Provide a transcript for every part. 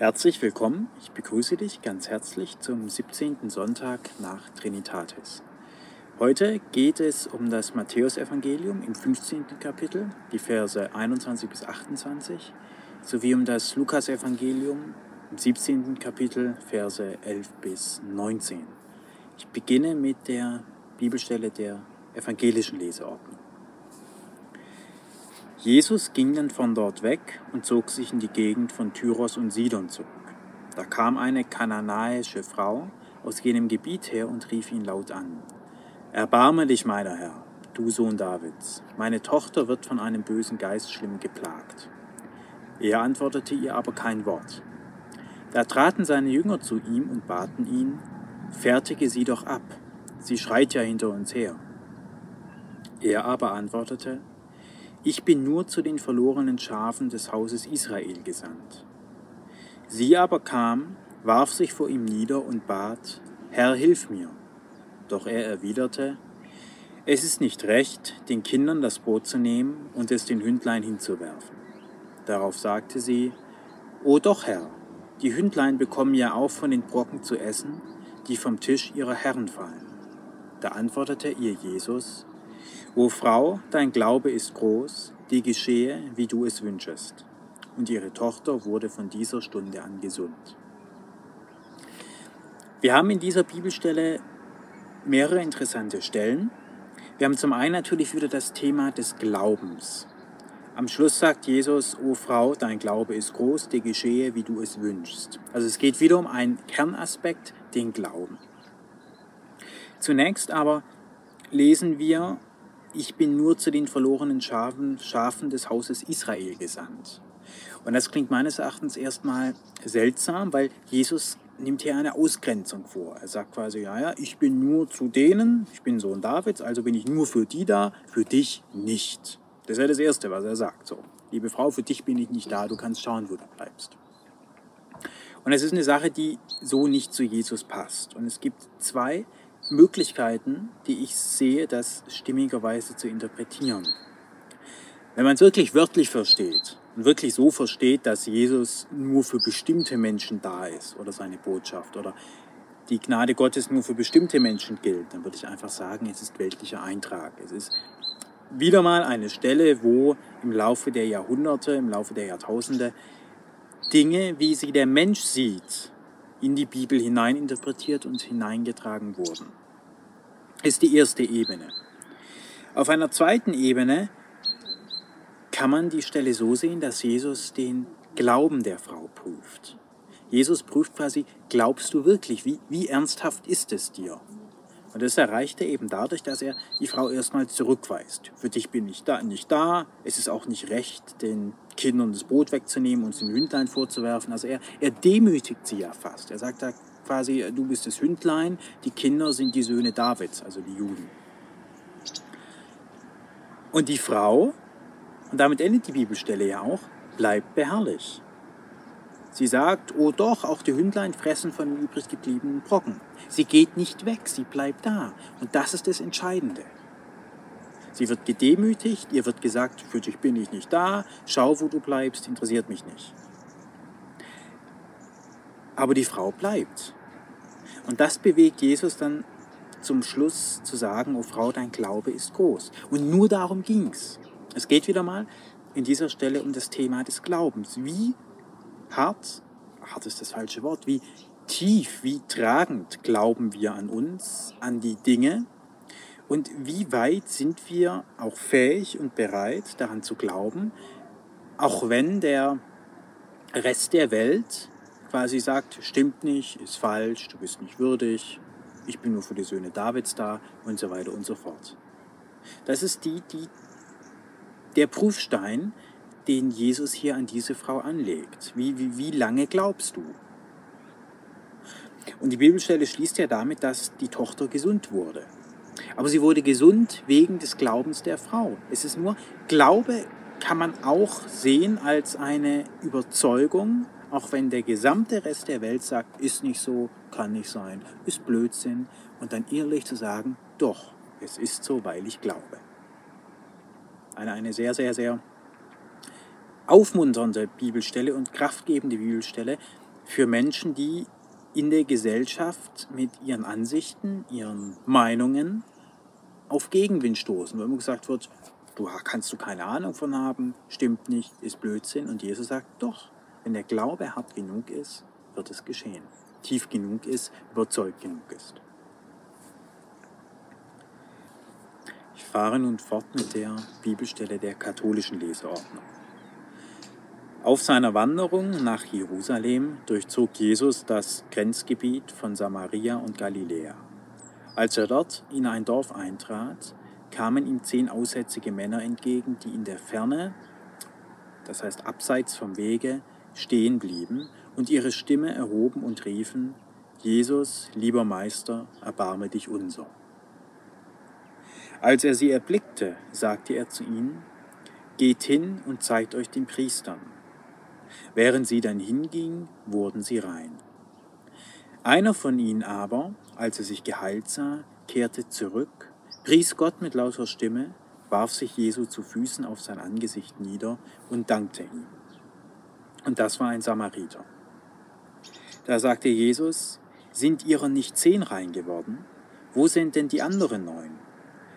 Herzlich willkommen, ich begrüße dich ganz herzlich zum 17. Sonntag nach Trinitatis. Heute geht es um das Matthäusevangelium im 15. Kapitel, die Verse 21 bis 28, sowie um das Lukasevangelium im 17. Kapitel, Verse 11 bis 19. Ich beginne mit der Bibelstelle der evangelischen Leseordnung. Jesus ging dann von dort weg und zog sich in die Gegend von Tyros und Sidon zurück. Da kam eine kananäische Frau aus jenem Gebiet her und rief ihn laut an. Erbarme dich, meiner Herr, du Sohn Davids, meine Tochter wird von einem bösen Geist schlimm geplagt. Er antwortete ihr aber kein Wort. Da traten seine Jünger zu ihm und baten ihn, fertige sie doch ab, sie schreit ja hinter uns her. Er aber antwortete, ich bin nur zu den verlorenen Schafen des Hauses Israel gesandt. Sie aber kam, warf sich vor ihm nieder und bat, Herr, hilf mir. Doch er erwiderte, es ist nicht recht, den Kindern das Brot zu nehmen und es den Hündlein hinzuwerfen. Darauf sagte sie, O doch, Herr, die Hündlein bekommen ja auch von den Brocken zu essen, die vom Tisch ihrer Herren fallen. Da antwortete ihr Jesus, O Frau, dein Glaube ist groß, die geschehe, wie du es wünschest. Und ihre Tochter wurde von dieser Stunde an gesund. Wir haben in dieser Bibelstelle mehrere interessante Stellen. Wir haben zum einen natürlich wieder das Thema des Glaubens. Am Schluss sagt Jesus, O Frau, dein Glaube ist groß, dir geschehe, wie du es wünschst. Also es geht wieder um einen Kernaspekt, den Glauben. Zunächst aber lesen wir ich bin nur zu den verlorenen Schafen, Schafen des Hauses Israel gesandt. Und das klingt meines Erachtens erstmal seltsam, weil Jesus nimmt hier eine Ausgrenzung vor. Er sagt quasi, ja, ja, ich bin nur zu denen, ich bin Sohn Davids, also bin ich nur für die da, für dich nicht. Das ist ja das Erste, was er sagt. So, liebe Frau, für dich bin ich nicht da, du kannst schauen, wo du bleibst. Und es ist eine Sache, die so nicht zu Jesus passt. Und es gibt zwei Möglichkeiten, die ich sehe, das stimmigerweise zu interpretieren. Wenn man es wirklich wörtlich versteht und wirklich so versteht, dass Jesus nur für bestimmte Menschen da ist oder seine Botschaft oder die Gnade Gottes nur für bestimmte Menschen gilt, dann würde ich einfach sagen, es ist weltlicher Eintrag. Es ist wieder mal eine Stelle, wo im Laufe der Jahrhunderte, im Laufe der Jahrtausende Dinge, wie sie der Mensch sieht, in die Bibel hineininterpretiert und hineingetragen wurden. Ist die erste Ebene. Auf einer zweiten Ebene kann man die Stelle so sehen, dass Jesus den Glauben der Frau prüft. Jesus prüft quasi, glaubst du wirklich? Wie, wie ernsthaft ist es dir? Und das erreicht er eben dadurch, dass er die Frau erstmal zurückweist. Für dich bin ich da, nicht da. Es ist auch nicht recht, den Kindern das Brot wegzunehmen und den Hündlein vorzuwerfen. Also er, er demütigt sie ja fast. Er sagt quasi, du bist das Hündlein, die Kinder sind die Söhne Davids, also die Juden. Und die Frau, und damit endet die Bibelstelle ja auch, bleibt beharrlich. Sie sagt, oh doch, auch die Hündlein fressen von den übrig gebliebenen Brocken. Sie geht nicht weg, sie bleibt da. Und das ist das Entscheidende. Sie wird gedemütigt, ihr wird gesagt, für dich bin ich nicht da, schau, wo du bleibst, interessiert mich nicht. Aber die Frau bleibt. Und das bewegt Jesus dann zum Schluss zu sagen, oh Frau, dein Glaube ist groß. Und nur darum ging es. Es geht wieder mal in dieser Stelle um das Thema des Glaubens. Wie hart, hart ist das falsche Wort, wie tief, wie tragend glauben wir an uns, an die Dinge und wie weit sind wir auch fähig und bereit daran zu glauben, auch wenn der Rest der Welt quasi sagt, stimmt nicht, ist falsch, du bist nicht würdig, ich bin nur für die Söhne Davids da und so weiter und so fort. Das ist die, die, der Prüfstein, den Jesus hier an diese Frau anlegt. Wie, wie, wie lange glaubst du? Und die Bibelstelle schließt ja damit, dass die Tochter gesund wurde. Aber sie wurde gesund wegen des Glaubens der Frau. Es ist nur, Glaube kann man auch sehen als eine Überzeugung, auch wenn der gesamte Rest der Welt sagt, ist nicht so, kann nicht sein, ist Blödsinn. Und dann ehrlich zu sagen, doch, es ist so, weil ich glaube. Eine, eine sehr, sehr, sehr aufmunternde Bibelstelle und kraftgebende Bibelstelle, für Menschen, die in der Gesellschaft mit ihren Ansichten, ihren Meinungen auf Gegenwind stoßen, wo immer gesagt wird, du kannst du keine Ahnung von haben, stimmt nicht, ist Blödsinn. Und Jesus sagt, doch, wenn der Glaube hart genug ist, wird es geschehen. Tief genug ist, überzeugt genug ist. Ich fahre nun fort mit der Bibelstelle der katholischen Leseordnung. Auf seiner Wanderung nach Jerusalem durchzog Jesus das Grenzgebiet von Samaria und Galiläa. Als er dort in ein Dorf eintrat, kamen ihm zehn aussätzige Männer entgegen, die in der Ferne, das heißt abseits vom Wege, stehen blieben und ihre Stimme erhoben und riefen, Jesus, lieber Meister, erbarme dich unser. Als er sie erblickte, sagte er zu ihnen, Geht hin und zeigt euch den Priestern. Während sie dann hingingen, wurden sie rein. Einer von ihnen aber, als er sich geheilt sah, kehrte zurück, pries Gott mit lauter Stimme, warf sich Jesu zu Füßen auf sein Angesicht nieder und dankte ihm. Und das war ein Samariter. Da sagte Jesus, sind ihrer nicht zehn rein geworden? Wo sind denn die anderen neun?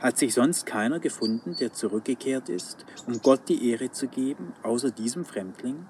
Hat sich sonst keiner gefunden, der zurückgekehrt ist, um Gott die Ehre zu geben, außer diesem Fremdling?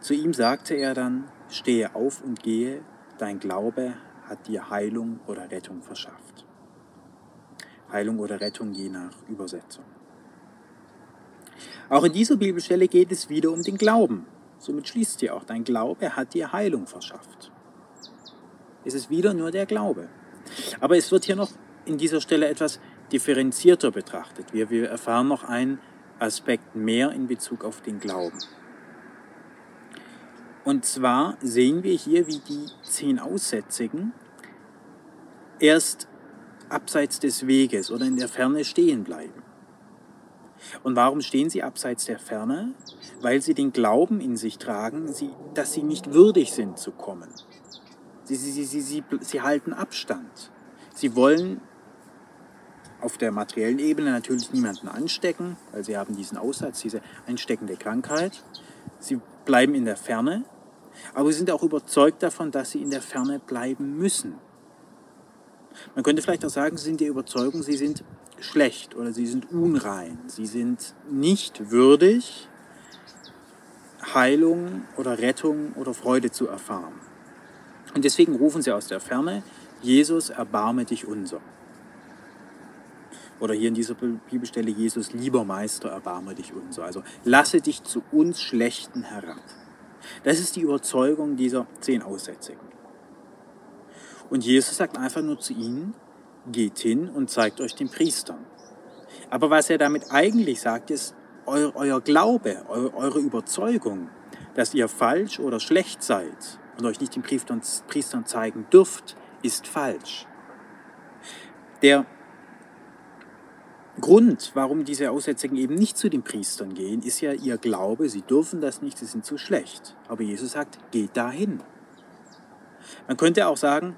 Zu ihm sagte er dann, stehe auf und gehe, dein Glaube hat dir Heilung oder Rettung verschafft. Heilung oder Rettung je nach Übersetzung. Auch in dieser Bibelstelle geht es wieder um den Glauben. Somit schließt sie auch, dein Glaube hat dir Heilung verschafft. Es ist wieder nur der Glaube. Aber es wird hier noch in dieser Stelle etwas differenzierter betrachtet. Wir, wir erfahren noch einen Aspekt mehr in Bezug auf den Glauben. Und zwar sehen wir hier, wie die zehn Aussätzigen erst abseits des Weges oder in der Ferne stehen bleiben. Und warum stehen sie abseits der Ferne? Weil sie den Glauben in sich tragen, dass sie nicht würdig sind zu kommen. Sie, sie, sie, sie, sie halten Abstand. Sie wollen auf der materiellen Ebene natürlich niemanden anstecken, weil sie haben diesen Aussatz, diese ansteckende Krankheit. Sie bleiben in der Ferne, aber sie sind auch überzeugt davon, dass sie in der Ferne bleiben müssen. Man könnte vielleicht auch sagen, sie sind der Überzeugung, sie sind schlecht oder sie sind unrein, sie sind nicht würdig, Heilung oder Rettung oder Freude zu erfahren. Und deswegen rufen sie aus der Ferne, Jesus, erbarme dich unser. Oder hier in dieser Bibelstelle, Jesus, lieber Meister, erbarme dich unser. Also lasse dich zu uns Schlechten herab. Das ist die Überzeugung dieser zehn Aussätzigen. Und Jesus sagt einfach nur zu ihnen, geht hin und zeigt euch den Priestern. Aber was er damit eigentlich sagt, ist, euer, euer Glaube, eu, eure Überzeugung, dass ihr falsch oder schlecht seid und euch nicht den Priestern, Priestern zeigen dürft, ist falsch. Der Grund, warum diese Aussätzigen eben nicht zu den Priestern gehen, ist ja ihr Glaube, sie dürfen das nicht, sie sind zu schlecht. Aber Jesus sagt, geht dahin. Man könnte auch sagen,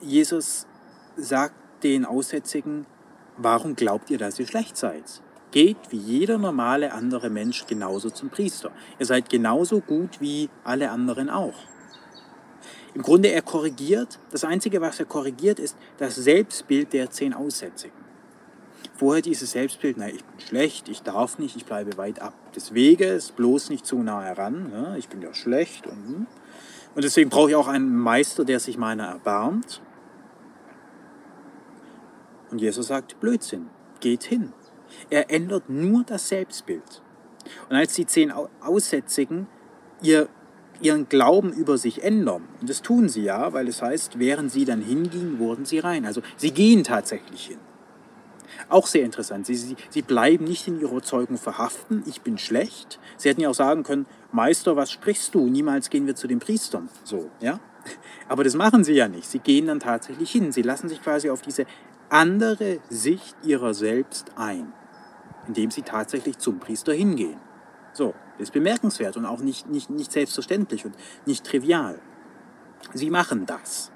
Jesus sagt den Aussätzigen, warum glaubt ihr, dass ihr schlecht seid? Geht wie jeder normale andere Mensch genauso zum Priester. Ihr seid genauso gut wie alle anderen auch. Im Grunde, er korrigiert, das Einzige, was er korrigiert, ist das Selbstbild der zehn Aussätzigen. Vorher dieses Selbstbild, na, ich bin schlecht, ich darf nicht, ich bleibe weit ab des Weges, bloß nicht zu nah heran, ja, ich bin ja schlecht. Und, hm. und deswegen brauche ich auch einen Meister, der sich meiner erbarmt. Und Jesus sagt, Blödsinn, geht hin. Er ändert nur das Selbstbild. Und als die zehn Aussätzigen ihr, ihren Glauben über sich ändern, und das tun sie ja, weil es heißt, während sie dann hingingen, wurden sie rein. Also sie gehen tatsächlich hin. Auch sehr interessant. Sie, sie, sie bleiben nicht in ihrer Überzeugung verhaften, ich bin schlecht. Sie hätten ja auch sagen können, Meister, was sprichst du? Niemals gehen wir zu den Priestern. So, ja? Aber das machen sie ja nicht. Sie gehen dann tatsächlich hin. Sie lassen sich quasi auf diese andere Sicht ihrer selbst ein, indem sie tatsächlich zum Priester hingehen. So, das ist bemerkenswert und auch nicht, nicht, nicht selbstverständlich und nicht trivial. Sie machen das.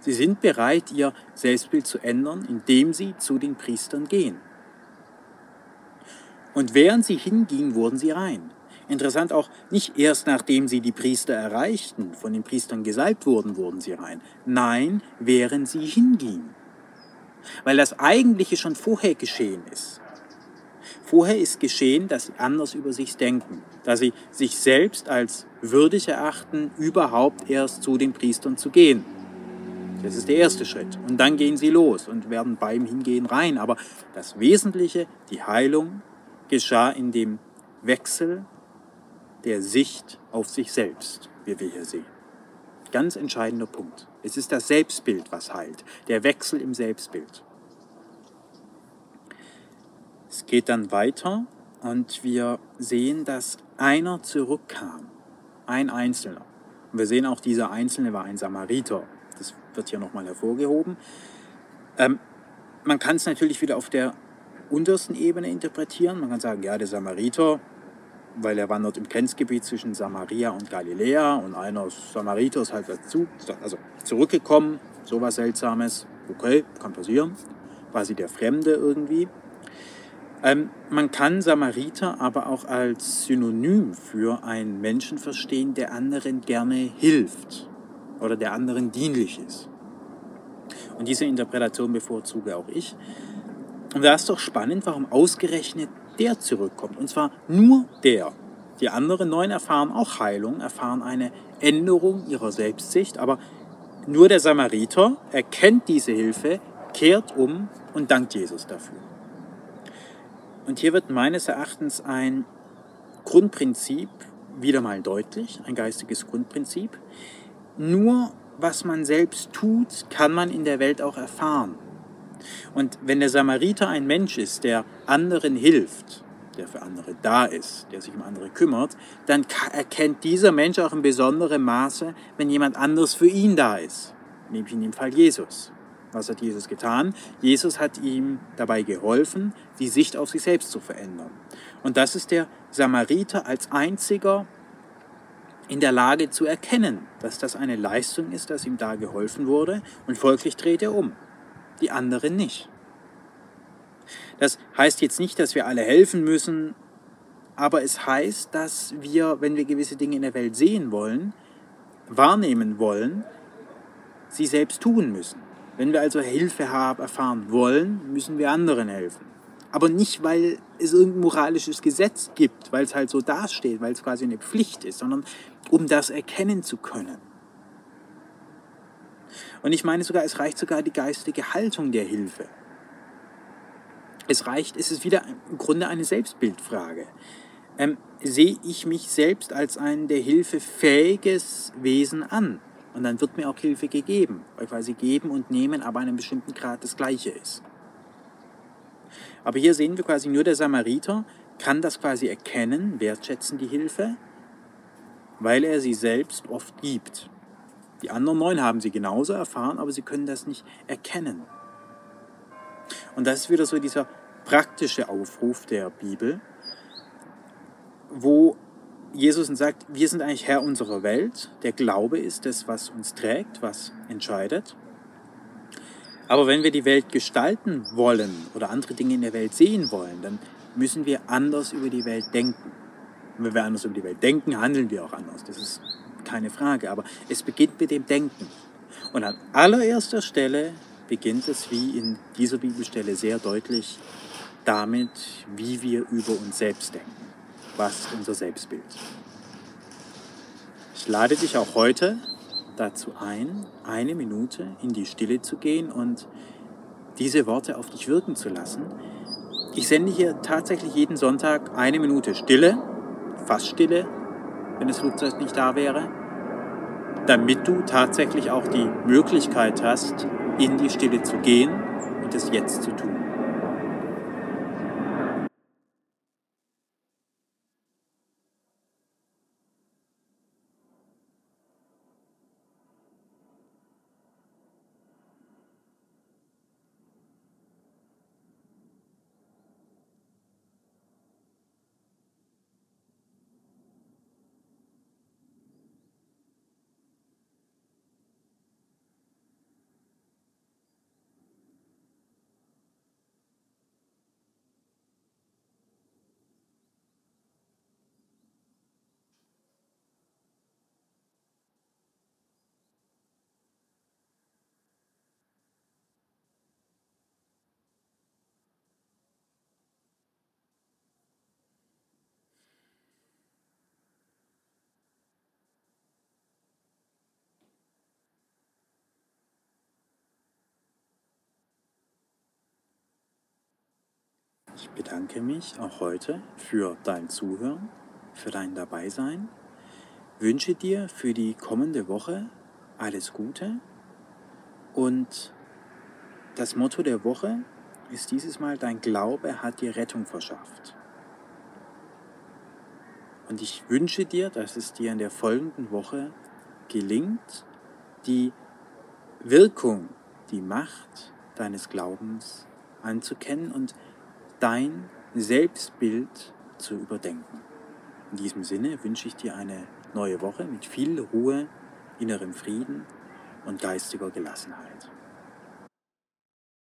Sie sind bereit, ihr Selbstbild zu ändern, indem sie zu den Priestern gehen. Und während sie hingingen, wurden sie rein. Interessant auch, nicht erst nachdem sie die Priester erreichten, von den Priestern gesalbt wurden, wurden sie rein. Nein, während sie hingingen. Weil das Eigentliche schon vorher geschehen ist. Vorher ist geschehen, dass sie anders über sich denken, dass sie sich selbst als würdig erachten, überhaupt erst zu den Priestern zu gehen. Das ist der erste Schritt. Und dann gehen sie los und werden beim Hingehen rein. Aber das Wesentliche, die Heilung, geschah in dem Wechsel der Sicht auf sich selbst, wie wir hier sehen. Ganz entscheidender Punkt. Es ist das Selbstbild, was heilt. Der Wechsel im Selbstbild. Es geht dann weiter und wir sehen, dass einer zurückkam. Ein Einzelner. Und wir sehen auch, dieser Einzelne war ein Samariter das wird hier nochmal hervorgehoben. Ähm, man kann es natürlich wieder auf der untersten Ebene interpretieren. Man kann sagen, ja, der Samariter, weil er wandert im Grenzgebiet zwischen Samaria und Galiläa und einer Samariter ist halt dazu, also zurückgekommen, sowas Seltsames. Okay, kann passieren. Quasi der Fremde irgendwie. Ähm, man kann Samariter aber auch als Synonym für einen Menschen verstehen, der anderen gerne hilft oder der anderen dienlich ist. Und diese Interpretation bevorzuge auch ich. Und da ist doch spannend, warum ausgerechnet der zurückkommt. Und zwar nur der. Die anderen neun erfahren auch Heilung, erfahren eine Änderung ihrer Selbstsicht, aber nur der Samariter erkennt diese Hilfe, kehrt um und dankt Jesus dafür. Und hier wird meines Erachtens ein Grundprinzip wieder mal deutlich, ein geistiges Grundprinzip nur was man selbst tut, kann man in der Welt auch erfahren. Und wenn der Samariter ein Mensch ist, der anderen hilft, der für andere da ist, der sich um andere kümmert, dann erkennt dieser Mensch auch in besonderem Maße, wenn jemand anderes für ihn da ist. Nämlich in dem Fall Jesus. Was hat Jesus getan? Jesus hat ihm dabei geholfen, die Sicht auf sich selbst zu verändern. Und das ist der Samariter als einziger in der Lage zu erkennen, dass das eine Leistung ist, dass ihm da geholfen wurde und folglich dreht er um. Die anderen nicht. Das heißt jetzt nicht, dass wir alle helfen müssen, aber es heißt, dass wir, wenn wir gewisse Dinge in der Welt sehen wollen, wahrnehmen wollen, sie selbst tun müssen. Wenn wir also Hilfe haben, erfahren wollen, müssen wir anderen helfen. Aber nicht, weil es irgendein moralisches Gesetz gibt, weil es halt so dasteht, weil es quasi eine Pflicht ist, sondern um das erkennen zu können. Und ich meine sogar, es reicht sogar die geistige Haltung der Hilfe. Es reicht, es ist wieder im Grunde eine Selbstbildfrage. Ähm, sehe ich mich selbst als ein der Hilfe fähiges Wesen an? Und dann wird mir auch Hilfe gegeben, weil quasi geben und nehmen aber einem bestimmten Grad das Gleiche ist. Aber hier sehen wir quasi nur der Samariter kann das quasi erkennen, wertschätzen die Hilfe, weil er sie selbst oft gibt. Die anderen neun haben sie genauso erfahren, aber sie können das nicht erkennen. Und das ist wieder so dieser praktische Aufruf der Bibel, wo Jesus sagt, wir sind eigentlich Herr unserer Welt. Der Glaube ist das, was uns trägt, was entscheidet. Aber wenn wir die Welt gestalten wollen oder andere Dinge in der Welt sehen wollen, dann müssen wir anders über die Welt denken. Und wenn wir anders über die Welt denken, handeln wir auch anders. Das ist keine Frage. Aber es beginnt mit dem Denken. Und an allererster Stelle beginnt es, wie in dieser Bibelstelle sehr deutlich, damit, wie wir über uns selbst denken. Was unser Selbstbild? Ich lade dich auch heute dazu ein, eine Minute in die Stille zu gehen und diese Worte auf dich wirken zu lassen. Ich sende hier tatsächlich jeden Sonntag eine Minute Stille, fast Stille, wenn das Flugzeug nicht da wäre, damit du tatsächlich auch die Möglichkeit hast, in die Stille zu gehen und es jetzt zu tun. Ich bedanke mich auch heute für dein Zuhören, für dein Dabeisein. Wünsche dir für die kommende Woche alles Gute und das Motto der Woche ist dieses Mal, dein Glaube hat dir Rettung verschafft. Und ich wünsche dir, dass es dir in der folgenden Woche gelingt, die Wirkung, die Macht deines Glaubens anzukennen und dein Selbstbild zu überdenken. In diesem Sinne wünsche ich dir eine neue Woche mit viel Ruhe, innerem Frieden und geistiger Gelassenheit.